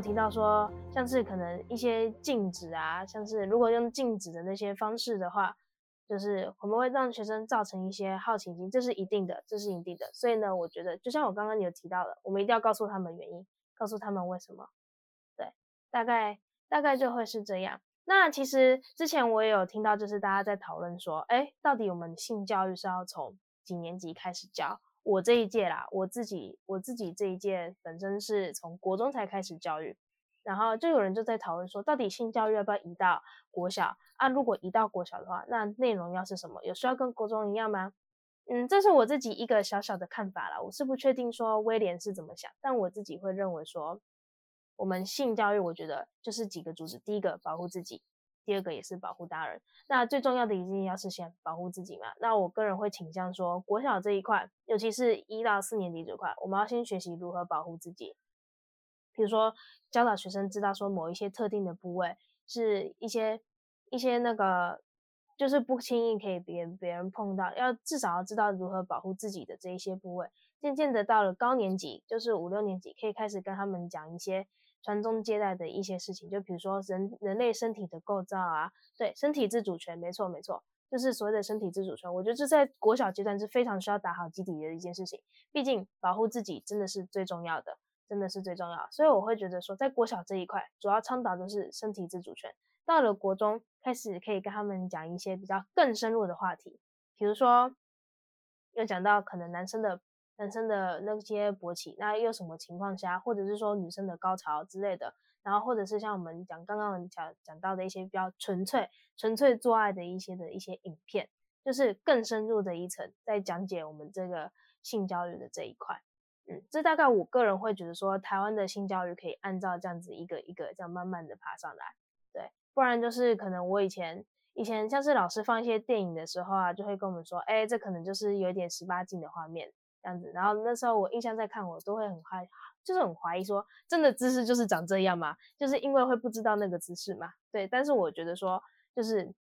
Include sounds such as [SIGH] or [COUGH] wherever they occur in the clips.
提到说，像是可能一些禁止啊，像是如果用禁止的那些方式的话，就是我们会让学生造成一些好奇心，这是一定的，这是一定的。所以呢，我觉得就像我刚刚有提到的，我们一定要告诉他们原因，告诉他们为什么。对，大概大概就会是这样。那其实之前我也有听到，就是大家在讨论说，哎，到底我们性教育是要从几年级开始教？我这一届啦，我自己我自己这一届本身是从国中才开始教育。然后就有人就在讨论说，到底性教育要不要移到国小啊？如果移到国小的话，那内容要是什么？有需要跟国中一样吗？嗯，这是我自己一个小小的看法啦。我是不确定说威廉是怎么想，但我自己会认为说，我们性教育，我觉得就是几个主旨：第一个保护自己，第二个也是保护大人。那最重要的一定要是先保护自己嘛。那我个人会倾向说，国小这一块，尤其是一到四年级这块，我们要先学习如何保护自己。比如说，教导学生知道说某一些特定的部位是一些一些那个，就是不轻易可以别别人碰到，要至少要知道如何保护自己的这一些部位。渐渐的到了高年级，就是五六年级，可以开始跟他们讲一些传宗接代的一些事情，就比如说人人类身体的构造啊，对，身体自主权，没错没错，就是所谓的身体自主权。我觉得这在国小阶段是非常需要打好基底的一件事情，毕竟保护自己真的是最重要的。真的是最重要，所以我会觉得说，在国小这一块，主要倡导的是身体自主权。到了国中，开始可以跟他们讲一些比较更深入的话题，比如说，又讲到可能男生的男生的那些勃起，那又什么情况下，或者是说女生的高潮之类的，然后或者是像我们讲刚刚讲讲到的一些比较纯粹纯粹做爱的一些的一些影片，就是更深入的一层，在讲解我们这个性教育的这一块。嗯，这大概我个人会觉得说，台湾的性教育可以按照这样子一个一个这样慢慢的爬上来，对，不然就是可能我以前以前像是老师放一些电影的时候啊，就会跟我们说，哎，这可能就是有点十八禁的画面这样子，然后那时候我印象在看，我都会很怀，就是很怀疑说，真的姿势就是长这样吗？就是因为会不知道那个姿势嘛，对，但是我觉得说，就是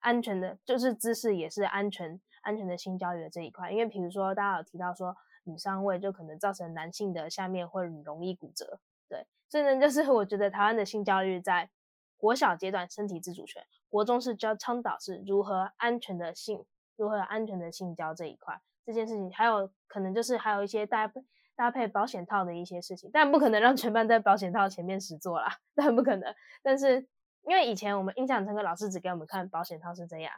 安全的，就是姿势也是安全安全的性教育的这一块，因为比如说大家有提到说。女上位就可能造成男性的下面会容易骨折，对，所以呢，就是我觉得台湾的性教育在国小阶段身体自主权，国中是教倡导是如何安全的性，如何安全的性交这一块这件事情，还有可能就是还有一些搭配搭配保险套的一些事情，但不可能让全班在保险套前面实做啦，[LAUGHS] 但不可能。但是因为以前我们印象深刻，老师只给我们看保险套是这样。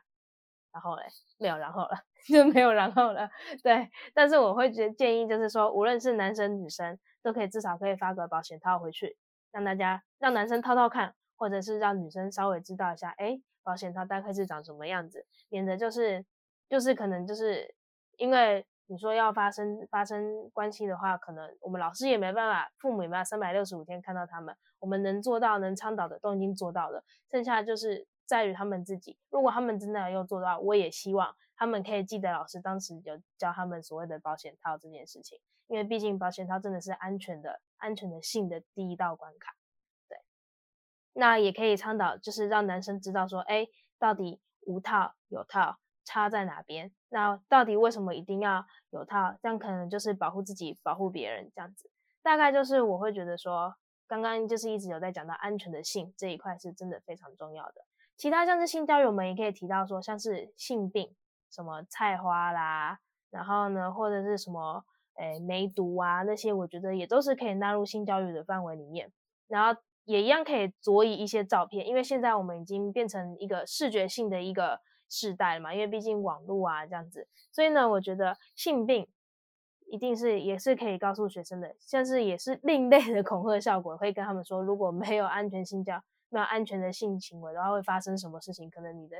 然后嘞，没有然后了，[LAUGHS] 就没有然后了。对，但是我会觉建议，就是说，无论是男生女生，都可以至少可以发个保险套回去，让大家让男生套套看，或者是让女生稍微知道一下，哎，保险套大概是长什么样子，免得就是就是可能就是因为你说要发生发生关系的话，可能我们老师也没办法，父母也没办法三百六十五天看到他们，我们能做到能倡导的都已经做到了，剩下就是。在于他们自己，如果他们真的要做到，我也希望他们可以记得老师当时有教他们所谓的保险套这件事情，因为毕竟保险套真的是安全的、安全的性的第一道关卡。对，那也可以倡导，就是让男生知道说，哎，到底无套有套差在哪边？那到底为什么一定要有套？这样可能就是保护自己、保护别人这样子。大概就是我会觉得说，刚刚就是一直有在讲到安全的性这一块是真的非常重要的。其他像是性教育，我们也可以提到说，像是性病，什么菜花啦，然后呢，或者是什么，诶，梅毒啊那些，我觉得也都是可以纳入性教育的范围里面。然后也一样可以着以一些照片，因为现在我们已经变成一个视觉性的一个世代了嘛，因为毕竟网络啊这样子，所以呢，我觉得性病一定是也是可以告诉学生的，像是也是另类的恐吓效果，会跟他们说，如果没有安全性交。没有安全的性行为，的话会发生什么事情？可能你的，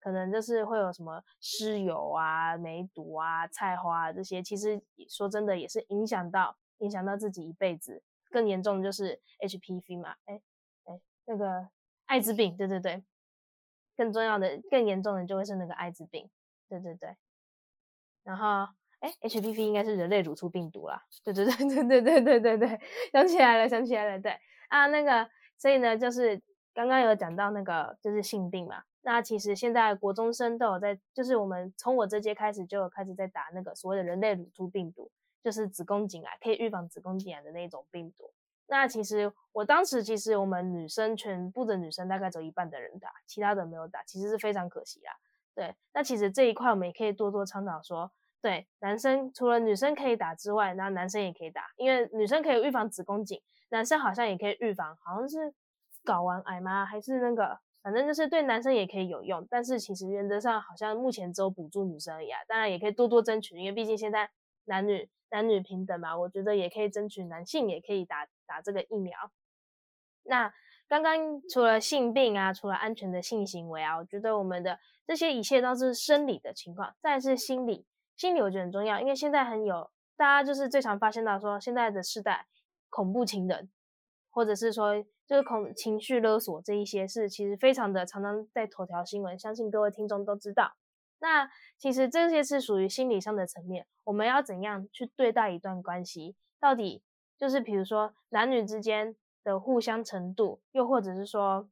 可能就是会有什么湿疣啊、梅毒啊、菜花啊这些。其实说真的，也是影响到影响到自己一辈子。更严重的就是 HPV 嘛，哎哎，那个艾滋病，对对对。更重要的、更严重的就会是那个艾滋病，对对对。然后，哎，HPV 应该是人类乳突病毒啦，对对对对对对对对对，想起来了，想起来了，对啊，那个，所以呢，就是。刚刚有讲到那个就是性病嘛，那其实现在国中生都有在，就是我们从我这届开始就有开始在打那个所谓的人类乳突病毒，就是子宫颈癌可以预防子宫颈癌的那种病毒。那其实我当时其实我们女生全部的女生大概只有一半的人打，其他的没有打，其实是非常可惜啦。对，那其实这一块我们也可以多多倡导说，对，男生除了女生可以打之外，那男生也可以打，因为女生可以预防子宫颈，男生好像也可以预防，好像是睾丸癌吗？还是那个，反正就是对男生也可以有用，但是其实原则上好像目前只有补助女生而已啊。当然也可以多多争取，因为毕竟现在男女男女平等嘛，我觉得也可以争取男性也可以打打这个疫苗。那刚刚除了性病啊，除了安全的性行为啊，我觉得我们的这些一切都是生理的情况，再是心理，心理我觉得很重要，因为现在很有大家就是最常发现到说现在的世代恐怖情人，或者是说就是恐情绪勒索这一些是其实非常的常常在头条新闻，相信各位听众都知道。那其实这些是属于心理上的层面，我们要怎样去对待一段关系？到底就是比如说男女之间。的互相程度，又或者是说，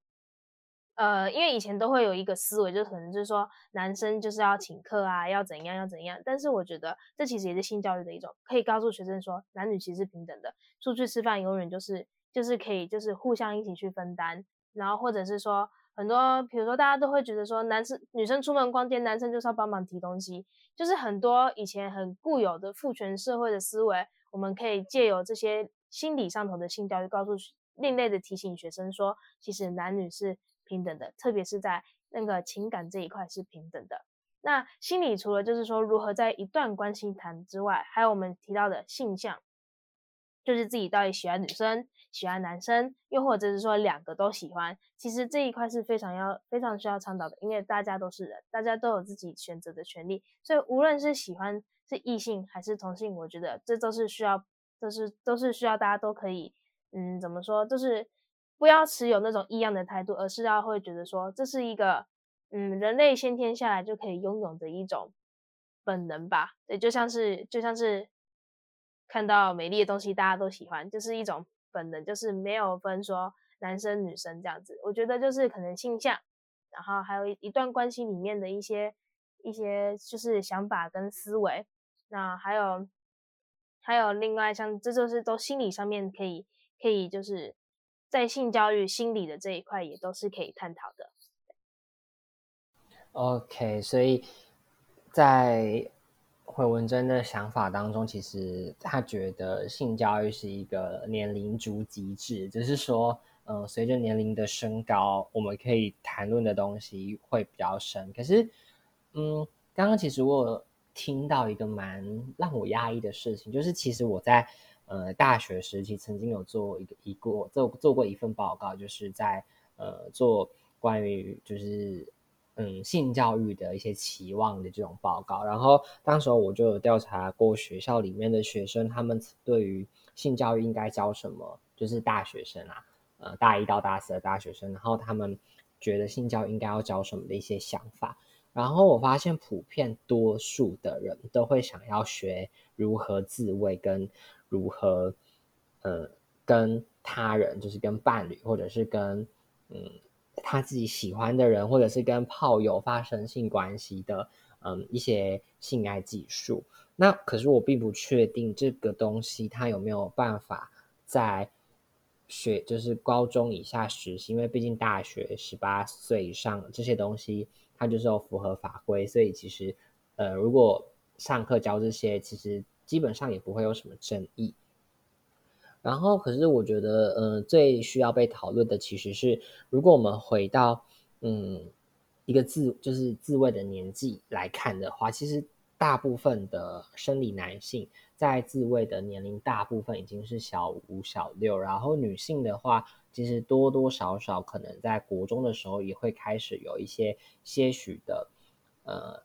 呃，因为以前都会有一个思维，就可能就是说，男生就是要请客啊，要怎样要怎样。但是我觉得这其实也是性教育的一种，可以告诉学生说，男女其实是平等的，出去吃饭永远就是就是可以就是互相一起去分担。然后或者是说，很多比如说大家都会觉得说，男生女生出门逛街，男生就是要帮忙提东西，就是很多以前很固有的父权社会的思维，我们可以借由这些心理上头的性教育，告诉。另类的提醒学生说，其实男女是平等的，特别是在那个情感这一块是平等的。那心理除了就是说如何在一段关系谈之外，还有我们提到的性向，就是自己到底喜欢女生、喜欢男生，又或者是说两个都喜欢。其实这一块是非常要、非常需要倡导的，因为大家都是人，大家都有自己选择的权利。所以无论是喜欢是异性还是同性，我觉得这都是需要，都是都是需要大家都可以。嗯，怎么说？就是不要持有那种异样的态度，而是要会觉得说这是一个嗯，人类先天下来就可以拥有的一种本能吧。对，就像是就像是看到美丽的东西，大家都喜欢，就是一种本能，就是没有分说男生女生这样子。我觉得就是可能性向，然后还有一段关系里面的一些一些就是想法跟思维。那还有还有另外像这就是都心理上面可以。可以就是在性教育心理的这一块也都是可以探讨的。OK，所以在回文珍的想法当中，其实他觉得性教育是一个年龄逐级制，只是说，嗯，随着年龄的升高，我们可以谈论的东西会比较深。可是，嗯，刚刚其实我听到一个蛮让我压抑的事情，就是其实我在。呃，大学时期曾经有做一个一过做做过一份报告，就是在呃做关于就是嗯性教育的一些期望的这种报告。然后当时候我就有调查过学校里面的学生，他们对于性教育应该教什么，就是大学生啊，呃大一到大四的大学生，然后他们觉得性教育应该要教什么的一些想法。然后我发现普遍多数的人都会想要学如何自慰跟。如何，呃，跟他人，就是跟伴侣，或者是跟嗯他自己喜欢的人，或者是跟炮友发生性关系的，嗯，一些性爱技术。那可是我并不确定这个东西它有没有办法在学，就是高中以下实习，因为毕竟大学十八岁以上这些东西，它就是有符合法规，所以其实，呃，如果上课教这些，其实。基本上也不会有什么争议。然后，可是我觉得，嗯，最需要被讨论的其实是，如果我们回到，嗯，一个自就是自慰的年纪来看的话，其实大部分的生理男性在自慰的年龄，大部分已经是小五、小六。然后女性的话，其实多多少少可能在国中的时候也会开始有一些些许的，呃，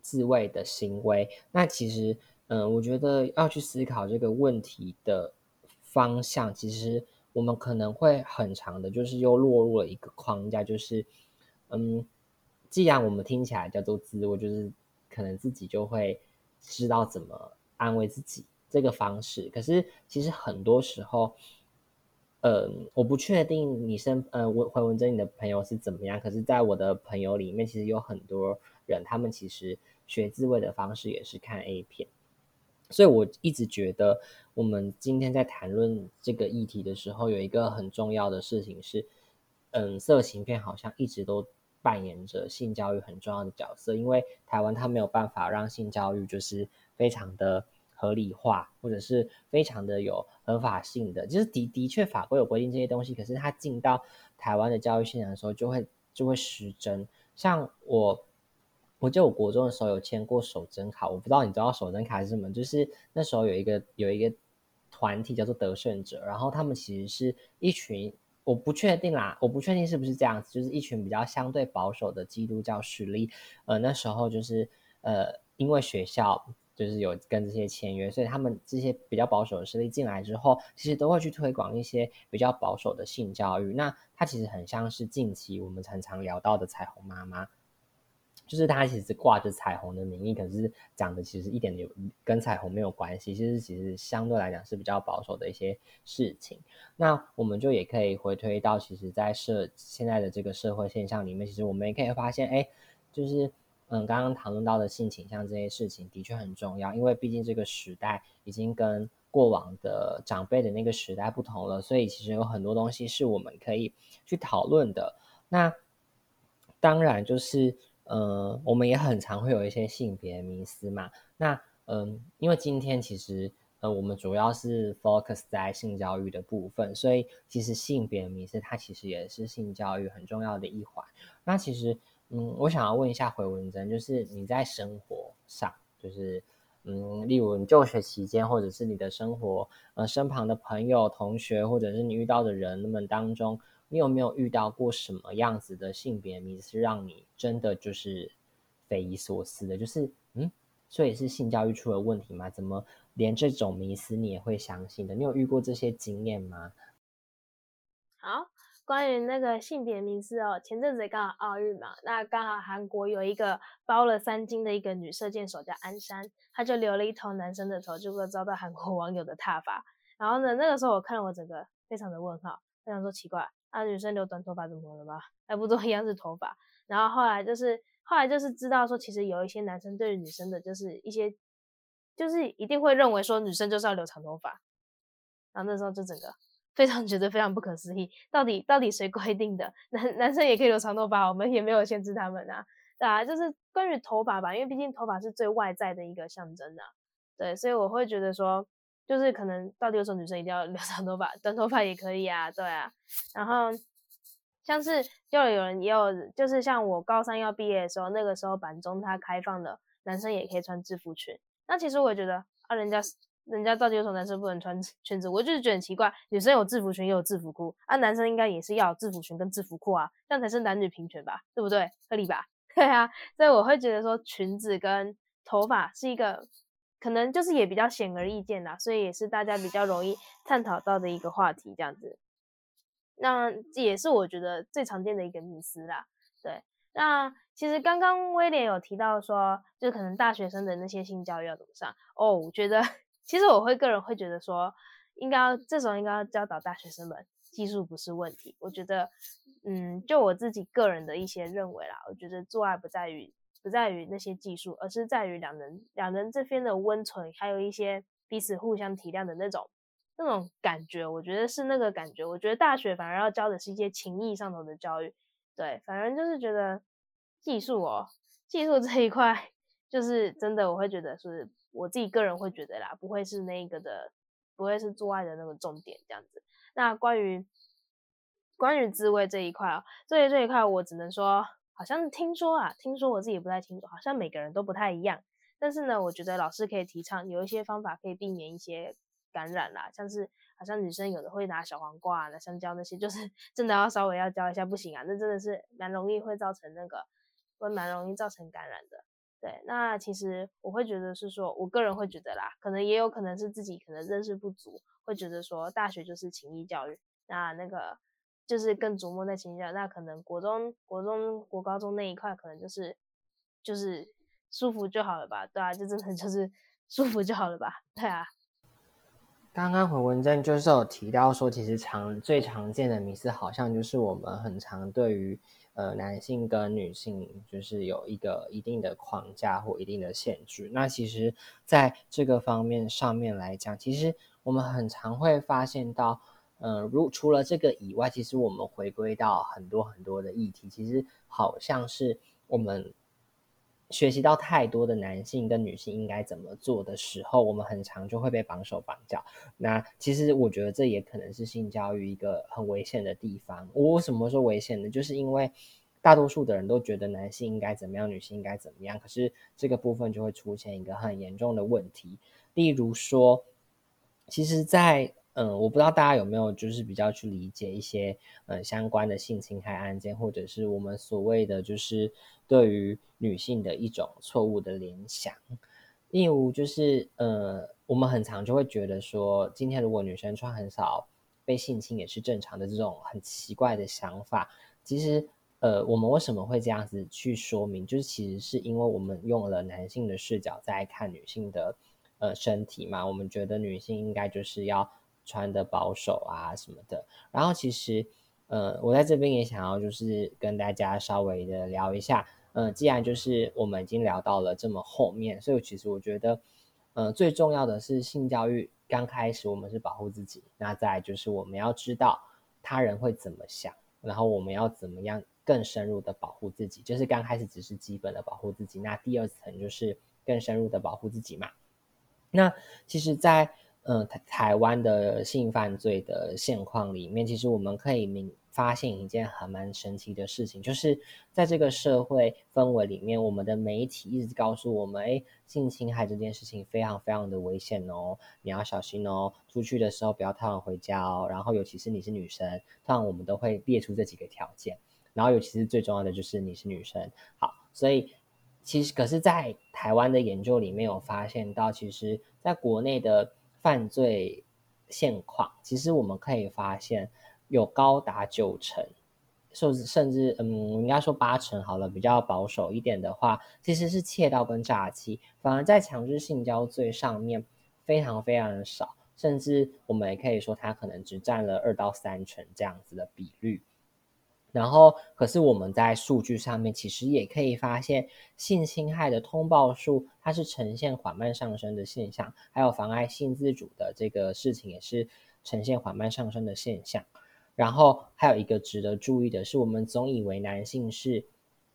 自慰的行为。那其实。嗯，我觉得要去思考这个问题的方向，其实我们可能会很长的，就是又落入了一个框架，就是，嗯，既然我们听起来叫做自我，就是可能自己就会知道怎么安慰自己这个方式。可是其实很多时候，嗯，我不确定你身呃文回文珍你的朋友是怎么样，可是在我的朋友里面，其实有很多人，他们其实学自慰的方式也是看 A 片。所以我一直觉得，我们今天在谈论这个议题的时候，有一个很重要的事情是，嗯，色情片好像一直都扮演着性教育很重要的角色，因为台湾它没有办法让性教育就是非常的合理化，或者是非常的有合法性的，就是的的确法规有规定这些东西，可是它进到台湾的教育现场的时候，就会就会失真。像我。我记得我国中的时候有签过守贞卡，我不知道你知道守贞卡是什么？就是那时候有一个有一个团体叫做得胜者，然后他们其实是一群，我不确定啦，我不确定是不是这样子，就是一群比较相对保守的基督教势力。呃，那时候就是呃，因为学校就是有跟这些签约，所以他们这些比较保守的势力进来之后，其实都会去推广一些比较保守的性教育。那它其实很像是近期我们常常聊到的彩虹妈妈。就是他其实挂着彩虹的名义，可是讲的其实一点有跟彩虹没有关系。其实其实相对来讲是比较保守的一些事情。那我们就也可以回推到，其实，在社现在的这个社会现象里面，其实我们也可以发现，哎，就是嗯，刚刚讨论到的性倾向这些事情的确很重要，因为毕竟这个时代已经跟过往的长辈的那个时代不同了，所以其实有很多东西是我们可以去讨论的。那当然就是。呃，我们也很常会有一些性别迷思嘛。那嗯，因为今天其实呃，我们主要是 focus 在性教育的部分，所以其实性别迷思它其实也是性教育很重要的一环。那其实嗯，我想要问一下回文珍，就是你在生活上，就是嗯，例如你就学期间，或者是你的生活呃身旁的朋友、同学，或者是你遇到的人们当中。你有没有遇到过什么样子的性别迷思，让你真的就是匪夷所思的？就是嗯，所以是性教育出了问题吗？怎么连这种迷思你也会相信的？你有遇过这些经验吗？好，关于那个性别迷思哦，前阵子刚好奥运嘛，那刚好韩国有一个包了三金的一个女射箭手叫安山，她就留了一头男生的头，结果遭到韩国网友的挞伐。然后呢，那个时候我看了，我整个非常的问号，非常说奇怪。啊，女生留短头发怎么了吗？还不都一 [LAUGHS] 样是头发？然后后来就是，后来就是知道说，其实有一些男生对女生的，就是一些，就是一定会认为说，女生就是要留长头发。然后那时候就整个非常觉得非常不可思议，到底到底谁规定的？男男生也可以留长头发，我们也没有限制他们啊。啊，就是关于头发吧，因为毕竟头发是最外在的一个象征啊。对，所以我会觉得说。就是可能到底有什么女生一定要 [LAUGHS] 留长头发，短头发也可以啊，对啊。然后像是就有人也有，就是像我高三要毕业的时候，那个时候板中它开放的，男生也可以穿制服裙。那其实我也觉得啊，人家人家到底有什么男生不能穿 [LAUGHS] 裙子？我就是觉得很奇怪，女生有制服裙也有制服裤啊，男生应该也是要有制服裙跟制服裤啊，这样才是男女平权吧，对不对？合理吧？[LAUGHS] 对啊，所以我会觉得说裙子跟头发是一个。可能就是也比较显而易见啦，所以也是大家比较容易探讨到的一个话题，这样子。那也是我觉得最常见的一个迷思啦。对，那其实刚刚威廉有提到说，就可能大学生的那些性教育要怎么上哦？我觉得 [LAUGHS] 其实我会个人会觉得说，应该这时候应该要教导大学生们，技术不是问题。我觉得，嗯，就我自己个人的一些认为啦，我觉得做爱不在于。不在于那些技术，而是在于两人两人这边的温存，还有一些彼此互相体谅的那种那种感觉。我觉得是那个感觉。我觉得大学反而要教的是一些情谊上头的教育。对，反正就是觉得技术哦，技术这一块就是真的，我会觉得是我自己个人会觉得啦，不会是那个的，不会是做爱的那个重点这样子。那关于关于自慰这一块啊，滋味这一块，我只能说。好像听说啊，听说我自己不太清楚，好像每个人都不太一样。但是呢，我觉得老师可以提倡有一些方法可以避免一些感染啦，像是好像女生有的会拿小黄瓜、啊拿香蕉那些，就是 [LAUGHS] 真的要稍微要教一下，不行啊，那真的是蛮容易会造成那个，会蛮容易造成感染的。对，那其实我会觉得是说，我个人会觉得啦，可能也有可能是自己可能认识不足，会觉得说大学就是情谊教育，那那个。就是更琢磨在情下，那可能国中、国中、国高中那一块，可能就是就是舒服就好了吧，对啊，就真的就是 [LAUGHS] 舒服就好了吧，对啊。刚刚回文正就是有提到说，其实常最常见的迷思好像就是我们很常对于呃男性跟女性就是有一个一定的框架或一定的限制。那其实在这个方面上面来讲，其实我们很常会发现到，嗯，如除了这个以外，其实我们回归到很多很多的议题，其实好像是我们。学习到太多的男性跟女性应该怎么做的时候，我们很常就会被绑手绑脚。那其实我觉得这也可能是性教育一个很危险的地方。我为什么说危险呢？就是因为大多数的人都觉得男性应该怎么样，女性应该怎么样，可是这个部分就会出现一个很严重的问题。例如说，其实，在嗯，我不知道大家有没有就是比较去理解一些嗯相关的性侵害案件，或者是我们所谓的就是对于女性的一种错误的联想。例如就是呃，我们很常就会觉得说，今天如果女生穿很少，被性侵也是正常的这种很奇怪的想法。其实呃，我们为什么会这样子去说明？就是其实是因为我们用了男性的视角在看女性的呃身体嘛，我们觉得女性应该就是要。穿的保守啊什么的，然后其实，呃，我在这边也想要就是跟大家稍微的聊一下，嗯，既然就是我们已经聊到了这么后面，所以其实我觉得，呃，最重要的是性教育刚开始我们是保护自己，那再就是我们要知道他人会怎么想，然后我们要怎么样更深入的保护自己，就是刚开始只是基本的保护自己，那第二层就是更深入的保护自己嘛，那其实，在嗯，台台湾的性犯罪的现况里面，其实我们可以明发现一件很蛮神奇的事情，就是在这个社会氛围里面，我们的媒体一直告诉我们，哎，性侵害这件事情非常非常的危险哦，你要小心哦，出去的时候不要太晚回家哦，然后尤其是你是女生，通常我们都会列出这几个条件，然后尤其是最重要的就是你是女生，好，所以其实可是，在台湾的研究里面有发现到，其实在国内的。犯罪现况，其实我们可以发现，有高达九成，甚至甚至，嗯，应该说八成好了，比较保守一点的话，其实是窃盗跟诈欺，反而在强制性交罪上面非常非常的少，甚至我们也可以说，它可能只占了二到三成这样子的比率。然后，可是我们在数据上面其实也可以发现，性侵害的通报数它是呈现缓慢上升的现象，还有妨碍性自主的这个事情也是呈现缓慢上升的现象。然后还有一个值得注意的是，我们总以为男性是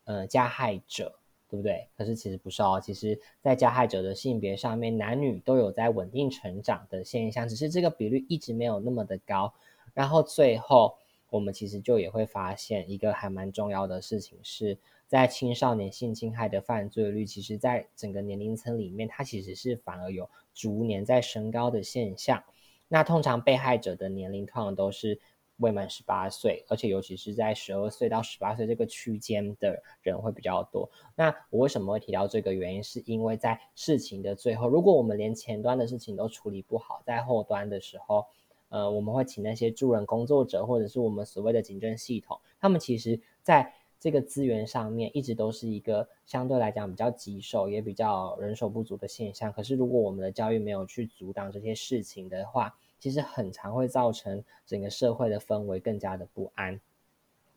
呃加害者，对不对？可是其实不是哦，其实在加害者的性别上面，男女都有在稳定成长的现象，只是这个比率一直没有那么的高。然后最后。我们其实就也会发现一个还蛮重要的事情，是在青少年性侵害的犯罪率，其实在整个年龄层里面，它其实是反而有逐年在升高的现象。那通常被害者的年龄通常都是未满十八岁，而且尤其是在十二岁到十八岁这个区间的人会比较多。那我为什么会提到这个原因，是因为在事情的最后，如果我们连前端的事情都处理不好，在后端的时候。呃，我们会请那些助人工作者，或者是我们所谓的警政系统，他们其实在这个资源上面一直都是一个相对来讲比较棘手，也比较人手不足的现象。可是，如果我们的教育没有去阻挡这些事情的话，其实很常会造成整个社会的氛围更加的不安。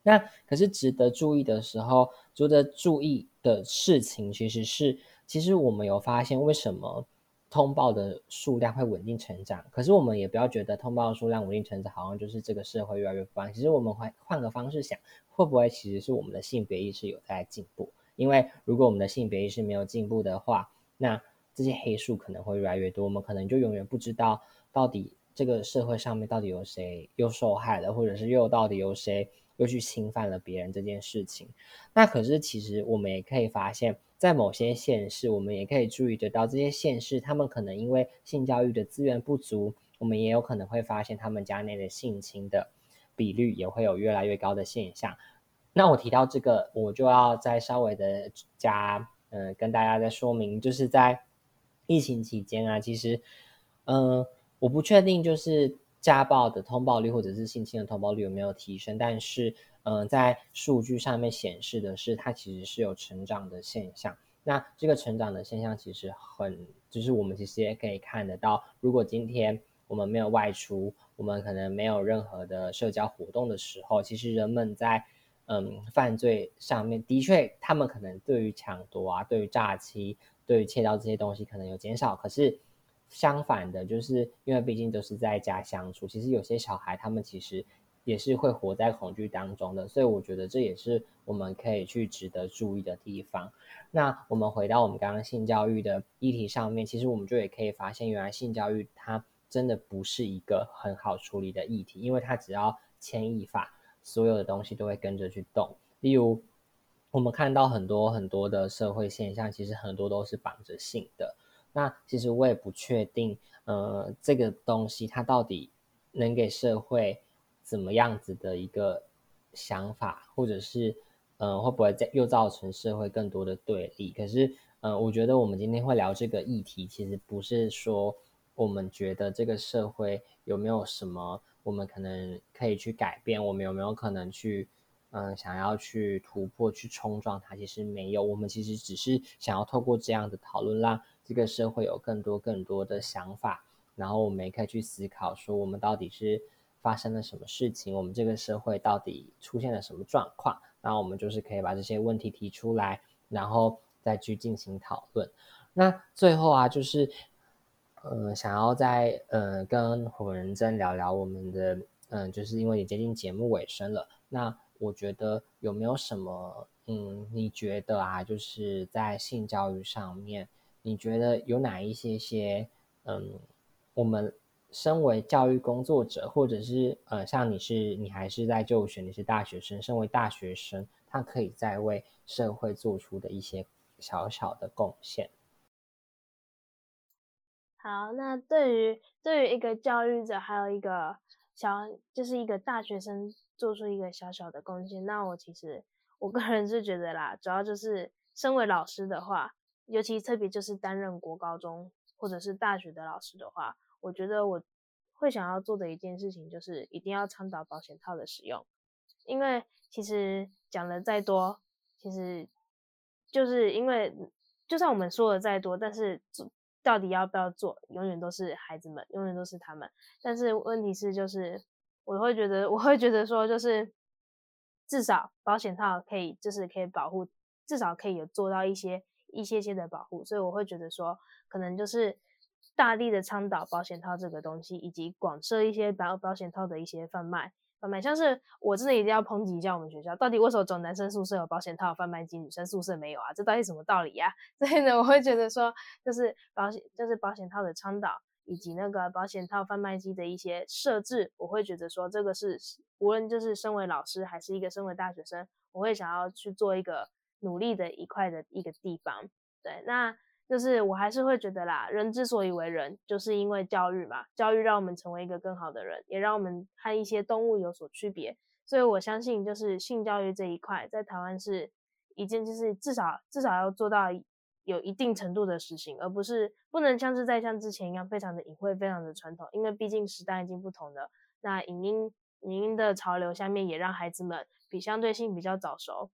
那可是值得注意的时候，值得注意的事情，其实是，其实我们有发现为什么？通报的数量会稳定成长，可是我们也不要觉得通报的数量稳定成长，好像就是这个社会越来越不安。其实我们会换个方式想，会不会其实是我们的性别意识有在进步？因为如果我们的性别意识没有进步的话，那这些黑数可能会越来越多，我们可能就永远不知道到底这个社会上面到底有谁又受害了，或者是又到底有谁又去侵犯了别人这件事情。那可是其实我们也可以发现。在某些县市，我们也可以注意得到，这些县市他们可能因为性教育的资源不足，我们也有可能会发现他们家内的性侵的比率也会有越来越高的现象。那我提到这个，我就要再稍微的加，嗯，跟大家再说明，就是在疫情期间啊，其实，嗯，我不确定就是家暴的通报率或者是性侵的通报率有没有提升，但是。嗯，在数据上面显示的是，它其实是有成长的现象。那这个成长的现象其实很，就是我们其实也可以看得到，如果今天我们没有外出，我们可能没有任何的社交活动的时候，其实人们在嗯犯罪上面的确，他们可能对于抢夺啊，对于诈欺，对于窃盗这些东西可能有减少。可是相反的，就是因为毕竟都是在家相处，其实有些小孩他们其实也是会活在恐惧当中的，所以我觉得这也是我们可以去值得注意的地方。那我们回到我们刚刚性教育的议题上面，其实我们就也可以发现，原来性教育它真的不是一个很好处理的议题，因为它只要牵一发，所有的东西都会跟着去动。例如，我们看到很多很多的社会现象，其实很多都是绑着性的。那其实我也不确定，呃，这个东西它到底能给社会怎么样子的一个想法，或者是。嗯，会不会再又造成社会更多的对立？可是，嗯，我觉得我们今天会聊这个议题，其实不是说我们觉得这个社会有没有什么我们可能可以去改变，我们有没有可能去，嗯，想要去突破、去冲撞它？其实没有，我们其实只是想要透过这样的讨论，让这个社会有更多更多的想法，然后我们也可以去思考，说我们到底是发生了什么事情，我们这个社会到底出现了什么状况？然后我们就是可以把这些问题提出来，然后再去进行讨论。那最后啊，就是呃，想要再呃跟火人真聊聊我们的嗯，就是因为也接近节目尾声了。那我觉得有没有什么嗯，你觉得啊，就是在性教育上面，你觉得有哪一些些嗯，我们。身为教育工作者，或者是呃，像你是你还是在就学，你是大学生，身为大学生，他可以在为社会做出的一些小小的贡献。好，那对于对于一个教育者，还有一个小就是一个大学生做出一个小小的贡献，那我其实我个人是觉得啦，主要就是身为老师的话，尤其特别就是担任国高中或者是大学的老师的话。我觉得我会想要做的一件事情，就是一定要倡导保险套的使用，因为其实讲的再多，其实就是因为就算我们说的再多，但是到底要不要做，永远都是孩子们，永远都是他们。但是问题是，就是我会觉得，我会觉得说，就是至少保险套可以，就是可以保护，至少可以有做到一些一些些的保护，所以我会觉得说，可能就是。大力的倡导保险套这个东西，以及广设一些保保险套的一些贩卖贩卖，像是我真的一定要抨击一下我们学校，到底为什么走男生宿舍有保险套贩卖机，女生宿舍没有啊？这到底什么道理呀？[LAUGHS] 所以呢，我会觉得说，就是保险就是保险套的倡导，以及那个保险套贩卖机的一些设置，我会觉得说，这个是无论就是身为老师还是一个身为大学生，我会想要去做一个努力的一块的一个地方。对，那。就是我还是会觉得啦，人之所以为人，就是因为教育嘛。教育让我们成为一个更好的人，也让我们和一些动物有所区别。所以我相信，就是性教育这一块，在台湾是一件，就是至少至少要做到有一定程度的实行，而不是不能像是在像之前一样非常的隐晦、非常的传统。因为毕竟时代已经不同了，那影音影音的潮流下面，也让孩子们比相对性比较早熟。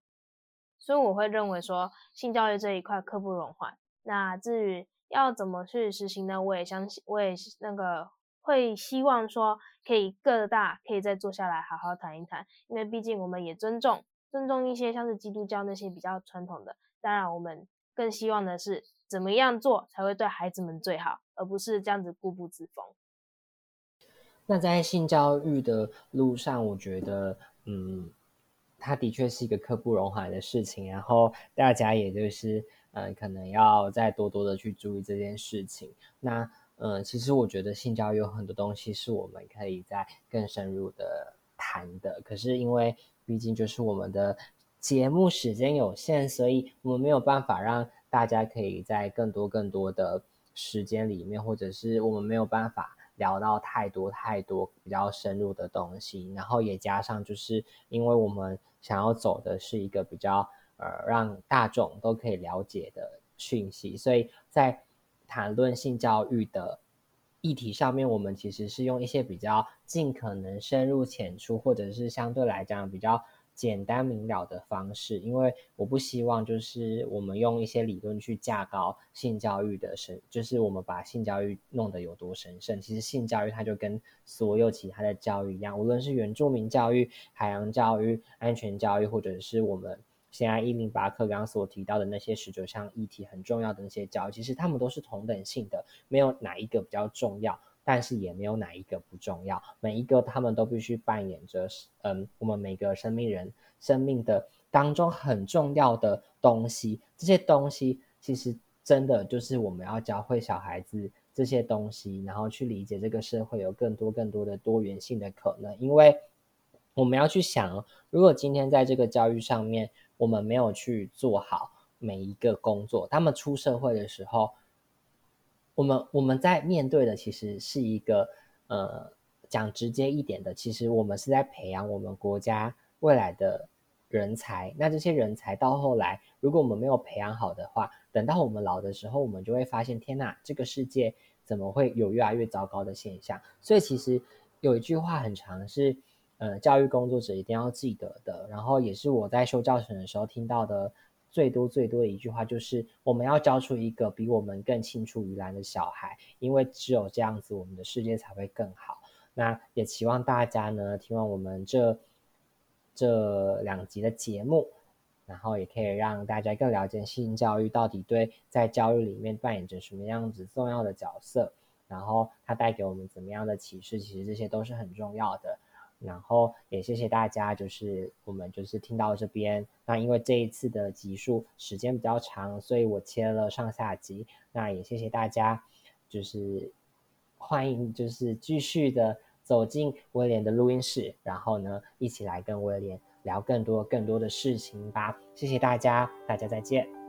所以我会认为说，性教育这一块刻不容缓。那至于要怎么去实行呢？我也相信，我也那个会希望说，可以各大可以再坐下来好好谈一谈，因为毕竟我们也尊重尊重一些像是基督教那些比较传统的。当然，我们更希望的是怎么样做才会对孩子们最好，而不是这样子固步自封。那在性教育的路上，我觉得，嗯，它的确是一个刻不容缓的事情，然后大家也就是。嗯，可能要再多多的去注意这件事情。那，嗯，其实我觉得性教育有很多东西是我们可以在更深入的谈的。可是因为毕竟就是我们的节目时间有限，所以我们没有办法让大家可以在更多更多的时间里面，或者是我们没有办法聊到太多太多比较深入的东西。然后也加上就是因为我们想要走的是一个比较。呃，让大众都可以了解的讯息，所以在谈论性教育的议题上面，我们其实是用一些比较尽可能深入浅出，或者是相对来讲比较简单明了的方式，因为我不希望就是我们用一些理论去架高性教育的神，就是我们把性教育弄得有多神圣。其实性教育它就跟所有其他的教育一样，无论是原住民教育、海洋教育、安全教育，或者是我们现在一零八课刚刚所提到的那些十九项议题很重要的那些教育，其实他们都是同等性的，没有哪一个比较重要。但是也没有哪一个不重要，每一个他们都必须扮演着，嗯，我们每个生命人生命的当中很重要的东西。这些东西其实真的就是我们要教会小孩子这些东西，然后去理解这个社会有更多更多的多元性的可能。因为我们要去想，如果今天在这个教育上面我们没有去做好每一个工作，他们出社会的时候。我们我们在面对的其实是一个，呃，讲直接一点的，其实我们是在培养我们国家未来的人才。那这些人才到后来，如果我们没有培养好的话，等到我们老的时候，我们就会发现，天哪，这个世界怎么会有越来越糟糕的现象？所以其实有一句话很长，是呃，教育工作者一定要记得的，然后也是我在修教程的时候听到的。最多最多的一句话就是，我们要教出一个比我们更青出于蓝的小孩，因为只有这样子，我们的世界才会更好。那也期望大家呢，听完我们这这两集的节目，然后也可以让大家更了解性教育到底对在教育里面扮演着什么样子重要的角色，然后它带给我们怎么样的启示，其实这些都是很重要的。然后也谢谢大家，就是我们就是听到这边。那因为这一次的集数时间比较长，所以我切了上下集。那也谢谢大家，就是欢迎就是继续的走进威廉的录音室，然后呢一起来跟威廉聊更多更多的事情吧。谢谢大家，大家再见。